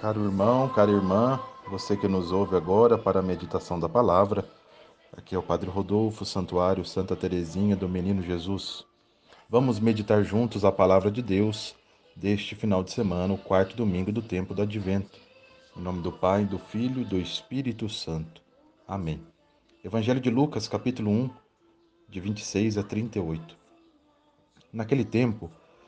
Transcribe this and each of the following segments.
Caro irmão, cara irmã, você que nos ouve agora para a meditação da palavra, aqui é o Padre Rodolfo, Santuário Santa Teresinha do Menino Jesus. Vamos meditar juntos a palavra de Deus deste final de semana, o quarto domingo do tempo do Advento. Em nome do Pai, do Filho e do Espírito Santo. Amém. Evangelho de Lucas, capítulo 1, de 26 a 38. Naquele tempo,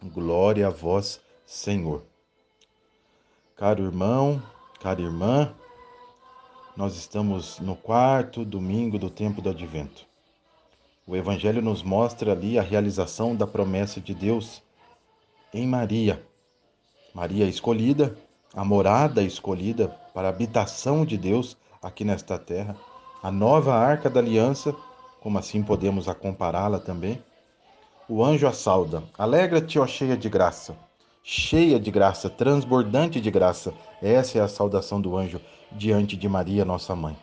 Glória a vós, Senhor. Caro irmão, cara irmã, nós estamos no quarto domingo do tempo do advento. O Evangelho nos mostra ali a realização da promessa de Deus em Maria. Maria escolhida, a morada escolhida para a habitação de Deus aqui nesta terra, a nova arca da aliança, como assim podemos compará-la também, o anjo a sauda. Alegra-te, ó cheia de graça. Cheia de graça, transbordante de graça. Essa é a saudação do anjo diante de Maria, nossa mãe.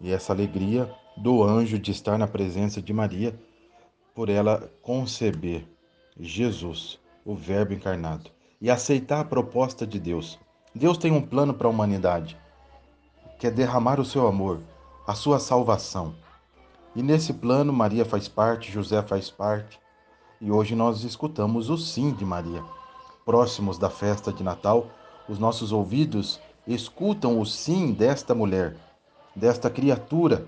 E essa alegria do anjo de estar na presença de Maria, por ela conceber Jesus, o Verbo encarnado, e aceitar a proposta de Deus. Deus tem um plano para a humanidade, que é derramar o seu amor, a sua salvação. E nesse plano, Maria faz parte, José faz parte. E hoje nós escutamos o sim de Maria. Próximos da festa de Natal, os nossos ouvidos escutam o sim desta mulher, desta criatura,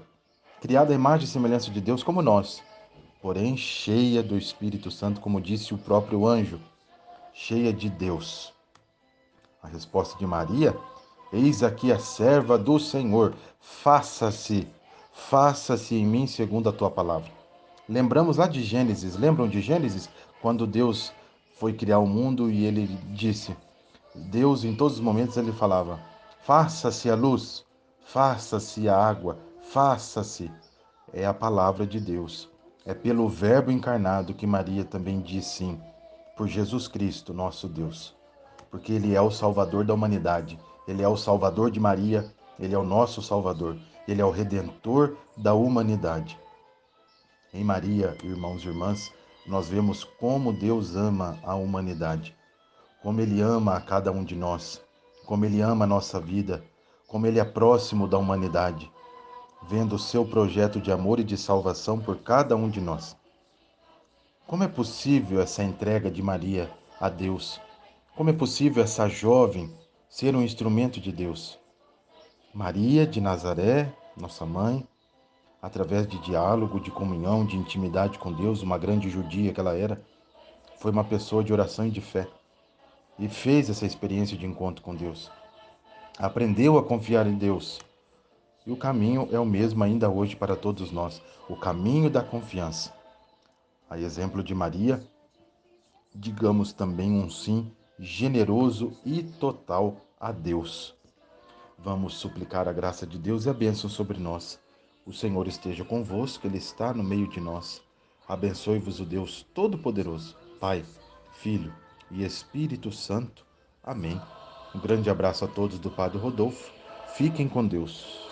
criada à imagem e semelhança de Deus como nós, porém cheia do Espírito Santo, como disse o próprio anjo, cheia de Deus. A resposta de Maria: Eis aqui a serva do Senhor, faça-se faça-se em mim segundo a tua palavra. Lembramos lá de Gênesis, lembram de Gênesis? Quando Deus foi criar o mundo e ele disse, Deus em todos os momentos ele falava, faça-se a luz, faça-se a água, faça-se. É a palavra de Deus. É pelo Verbo encarnado que Maria também diz sim, por Jesus Cristo, nosso Deus. Porque Ele é o Salvador da humanidade, Ele é o Salvador de Maria, Ele é o nosso Salvador. Ele é o redentor da humanidade. Em Maria, irmãos e irmãs, nós vemos como Deus ama a humanidade, como Ele ama a cada um de nós, como Ele ama a nossa vida, como Ele é próximo da humanidade, vendo o seu projeto de amor e de salvação por cada um de nós. Como é possível essa entrega de Maria a Deus? Como é possível essa jovem ser um instrumento de Deus? Maria de Nazaré, nossa mãe, através de diálogo, de comunhão, de intimidade com Deus, uma grande judia que ela era, foi uma pessoa de oração e de fé e fez essa experiência de encontro com Deus. Aprendeu a confiar em Deus. E o caminho é o mesmo ainda hoje para todos nós, o caminho da confiança. A exemplo de Maria, digamos também um sim generoso e total a Deus. Vamos suplicar a graça de Deus e a bênção sobre nós. O Senhor esteja convosco, Ele está no meio de nós. Abençoe-vos o Deus Todo-Poderoso, Pai, Filho e Espírito Santo. Amém. Um grande abraço a todos do Padre Rodolfo. Fiquem com Deus.